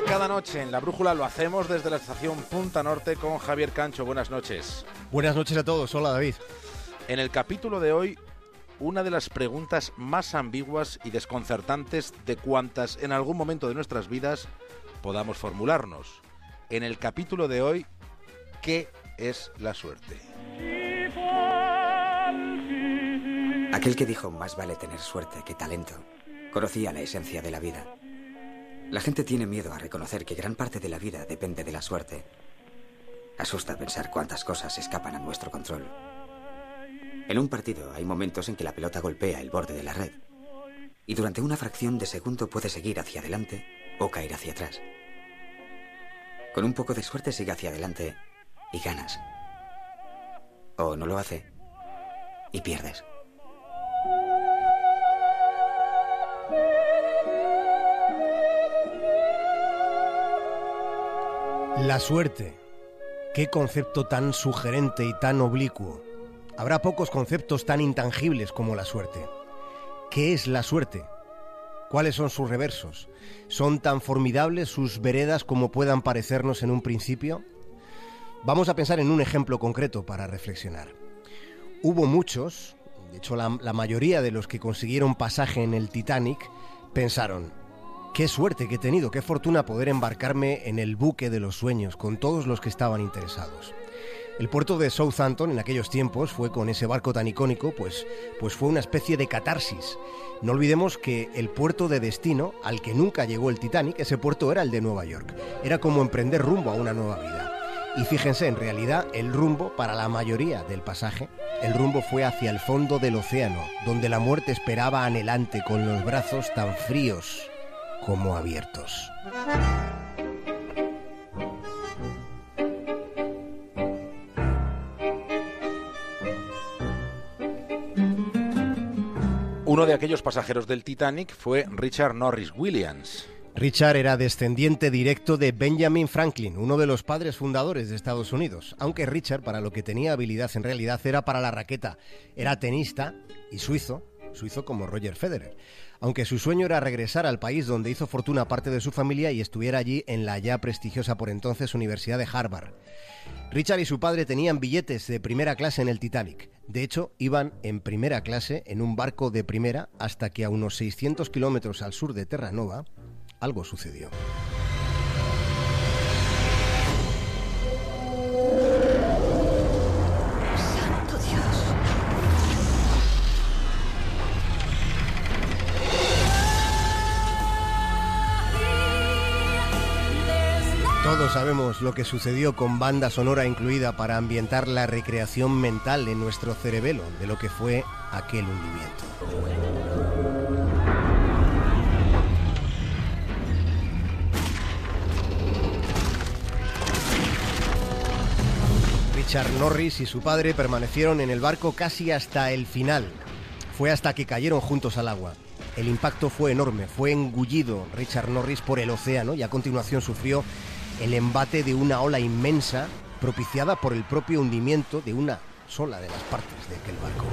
cada noche en la brújula. Lo hacemos desde la estación Punta Norte con Javier Cancho. Buenas noches. Buenas noches a todos. Hola David. En el capítulo de hoy, una de las preguntas más ambiguas y desconcertantes de cuantas en algún momento de nuestras vidas podamos formularnos. En el capítulo de hoy, ¿qué es la suerte? Aquel que dijo más vale tener suerte que talento, conocía la esencia de la vida. La gente tiene miedo a reconocer que gran parte de la vida depende de la suerte. Asusta pensar cuántas cosas escapan a nuestro control. En un partido hay momentos en que la pelota golpea el borde de la red y durante una fracción de segundo puede seguir hacia adelante o caer hacia atrás. Con un poco de suerte sigue hacia adelante y ganas. O no lo hace y pierdes. La suerte. Qué concepto tan sugerente y tan oblicuo. Habrá pocos conceptos tan intangibles como la suerte. ¿Qué es la suerte? ¿Cuáles son sus reversos? ¿Son tan formidables sus veredas como puedan parecernos en un principio? Vamos a pensar en un ejemplo concreto para reflexionar. Hubo muchos, de hecho la, la mayoría de los que consiguieron pasaje en el Titanic, pensaron, Qué suerte que he tenido, qué fortuna poder embarcarme en el buque de los sueños con todos los que estaban interesados. El puerto de Southampton en aquellos tiempos fue con ese barco tan icónico, pues, pues fue una especie de catarsis. No olvidemos que el puerto de destino al que nunca llegó el Titanic, ese puerto era el de Nueva York. Era como emprender rumbo a una nueva vida. Y fíjense, en realidad el rumbo para la mayoría del pasaje, el rumbo fue hacia el fondo del océano, donde la muerte esperaba anhelante con los brazos tan fríos como abiertos. Uno de aquellos pasajeros del Titanic fue Richard Norris Williams. Richard era descendiente directo de Benjamin Franklin, uno de los padres fundadores de Estados Unidos, aunque Richard para lo que tenía habilidad en realidad era para la raqueta. Era tenista y suizo, suizo como Roger Federer aunque su sueño era regresar al país donde hizo fortuna parte de su familia y estuviera allí en la ya prestigiosa por entonces Universidad de Harvard. Richard y su padre tenían billetes de primera clase en el Titanic. De hecho, iban en primera clase en un barco de primera hasta que a unos 600 kilómetros al sur de Terranova algo sucedió. Sabemos lo que sucedió con banda sonora incluida para ambientar la recreación mental en nuestro cerebelo de lo que fue aquel hundimiento. Richard Norris y su padre permanecieron en el barco casi hasta el final. Fue hasta que cayeron juntos al agua. El impacto fue enorme, fue engullido Richard Norris por el océano y a continuación sufrió el embate de una ola inmensa propiciada por el propio hundimiento de una sola de las partes de aquel barco.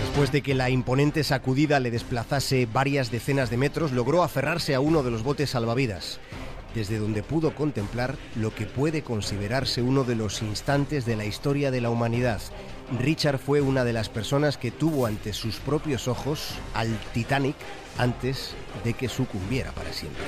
Después de que la imponente sacudida le desplazase varias decenas de metros, logró aferrarse a uno de los botes salvavidas, desde donde pudo contemplar lo que puede considerarse uno de los instantes de la historia de la humanidad, Richard fue una de las personas que tuvo ante sus propios ojos al Titanic antes de que sucumbiera para siempre.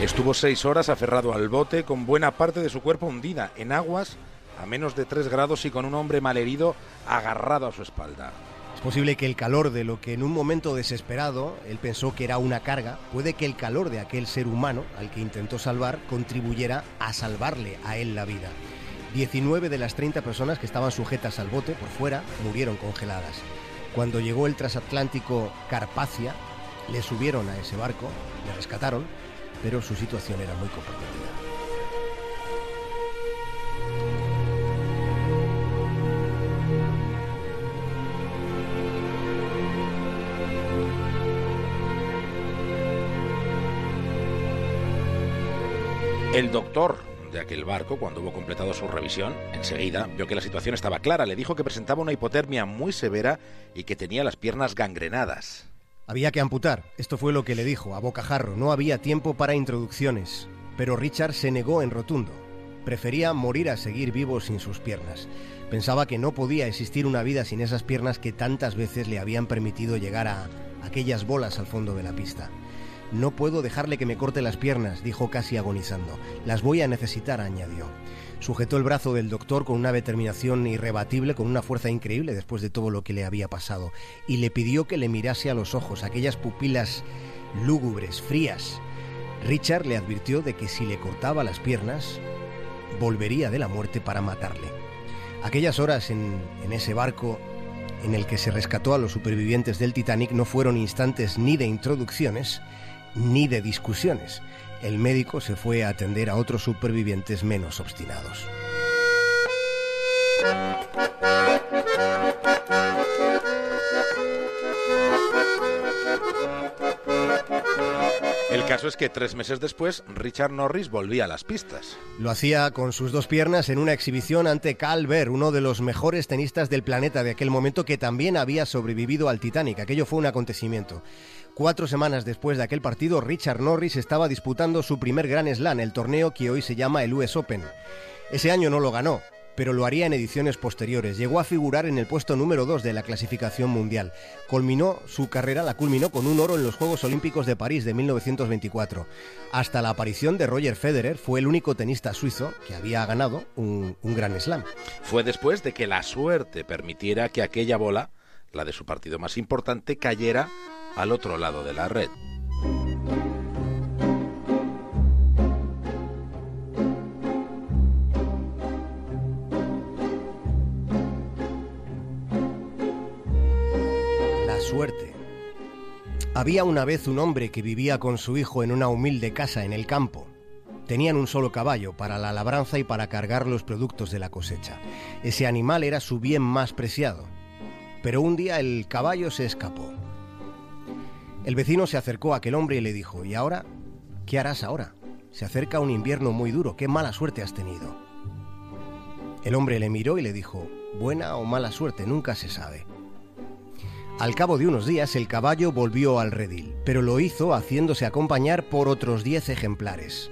Estuvo seis horas aferrado al bote con buena parte de su cuerpo hundida en aguas a menos de tres grados y con un hombre malherido agarrado a su espalda. Es posible que el calor de lo que en un momento desesperado él pensó que era una carga, puede que el calor de aquel ser humano al que intentó salvar contribuyera a salvarle a él la vida. 19 de las 30 personas que estaban sujetas al bote por fuera murieron congeladas. Cuando llegó el transatlántico Carpacia, le subieron a ese barco, le rescataron, pero su situación era muy comprometida. El doctor de aquel barco, cuando hubo completado su revisión, enseguida vio que la situación estaba clara. Le dijo que presentaba una hipotermia muy severa y que tenía las piernas gangrenadas. Había que amputar, esto fue lo que le dijo a bocajarro. No había tiempo para introducciones, pero Richard se negó en rotundo. Prefería morir a seguir vivo sin sus piernas. Pensaba que no podía existir una vida sin esas piernas que tantas veces le habían permitido llegar a aquellas bolas al fondo de la pista. No puedo dejarle que me corte las piernas, dijo casi agonizando. Las voy a necesitar, añadió. Sujetó el brazo del doctor con una determinación irrebatible, con una fuerza increíble después de todo lo que le había pasado, y le pidió que le mirase a los ojos, aquellas pupilas lúgubres, frías. Richard le advirtió de que si le cortaba las piernas, volvería de la muerte para matarle. Aquellas horas en, en ese barco en el que se rescató a los supervivientes del Titanic no fueron instantes ni de introducciones, ni de discusiones. El médico se fue a atender a otros supervivientes menos obstinados. El caso es que tres meses después, Richard Norris volvía a las pistas. Lo hacía con sus dos piernas en una exhibición ante Cal Ver, uno de los mejores tenistas del planeta de aquel momento que también había sobrevivido al Titanic. Aquello fue un acontecimiento. Cuatro semanas después de aquel partido, Richard Norris estaba disputando su primer Gran Slam, el torneo que hoy se llama el US Open. Ese año no lo ganó, pero lo haría en ediciones posteriores. Llegó a figurar en el puesto número 2 de la clasificación mundial. Culminó su carrera, la culminó con un oro en los Juegos Olímpicos de París de 1924. Hasta la aparición de Roger Federer fue el único tenista suizo que había ganado un, un Gran Slam. Fue después de que la suerte permitiera que aquella bola, la de su partido más importante, cayera al otro lado de la red. Suerte. Había una vez un hombre que vivía con su hijo en una humilde casa en el campo. Tenían un solo caballo para la labranza y para cargar los productos de la cosecha. Ese animal era su bien más preciado. Pero un día el caballo se escapó. El vecino se acercó a aquel hombre y le dijo, ¿y ahora? ¿Qué harás ahora? Se acerca un invierno muy duro, qué mala suerte has tenido. El hombre le miró y le dijo, buena o mala suerte, nunca se sabe. Al cabo de unos días el caballo volvió al redil, pero lo hizo haciéndose acompañar por otros diez ejemplares.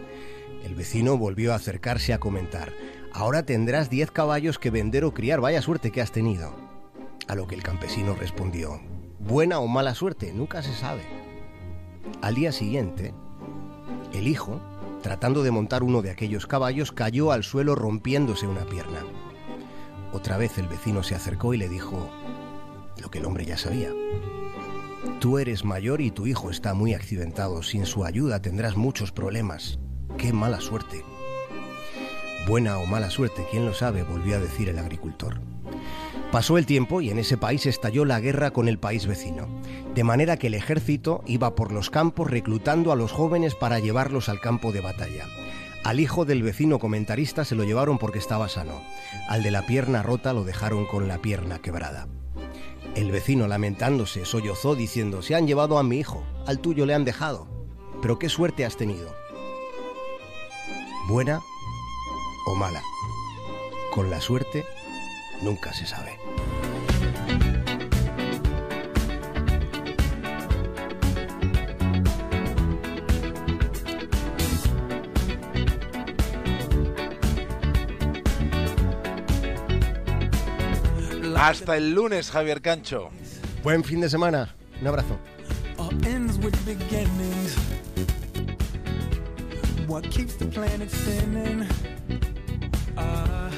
El vecino volvió a acercarse a comentar, ahora tendrás diez caballos que vender o criar, vaya suerte que has tenido. A lo que el campesino respondió, buena o mala suerte, nunca se sabe. Al día siguiente, el hijo, tratando de montar uno de aquellos caballos, cayó al suelo rompiéndose una pierna. Otra vez el vecino se acercó y le dijo lo que el hombre ya sabía. Tú eres mayor y tu hijo está muy accidentado. Sin su ayuda tendrás muchos problemas. Qué mala suerte. Buena o mala suerte, quién lo sabe, volvió a decir el agricultor. Pasó el tiempo y en ese país estalló la guerra con el país vecino, de manera que el ejército iba por los campos reclutando a los jóvenes para llevarlos al campo de batalla. Al hijo del vecino comentarista se lo llevaron porque estaba sano, al de la pierna rota lo dejaron con la pierna quebrada. El vecino, lamentándose, sollozó diciendo, se han llevado a mi hijo, al tuyo le han dejado. Pero qué suerte has tenido. Buena o mala. Con la suerte nunca se sabe. Hasta el lunes, Javier Cancho. Buen fin de semana. Un abrazo. all ends with beginnings. What keeps the planet spinning? Uh,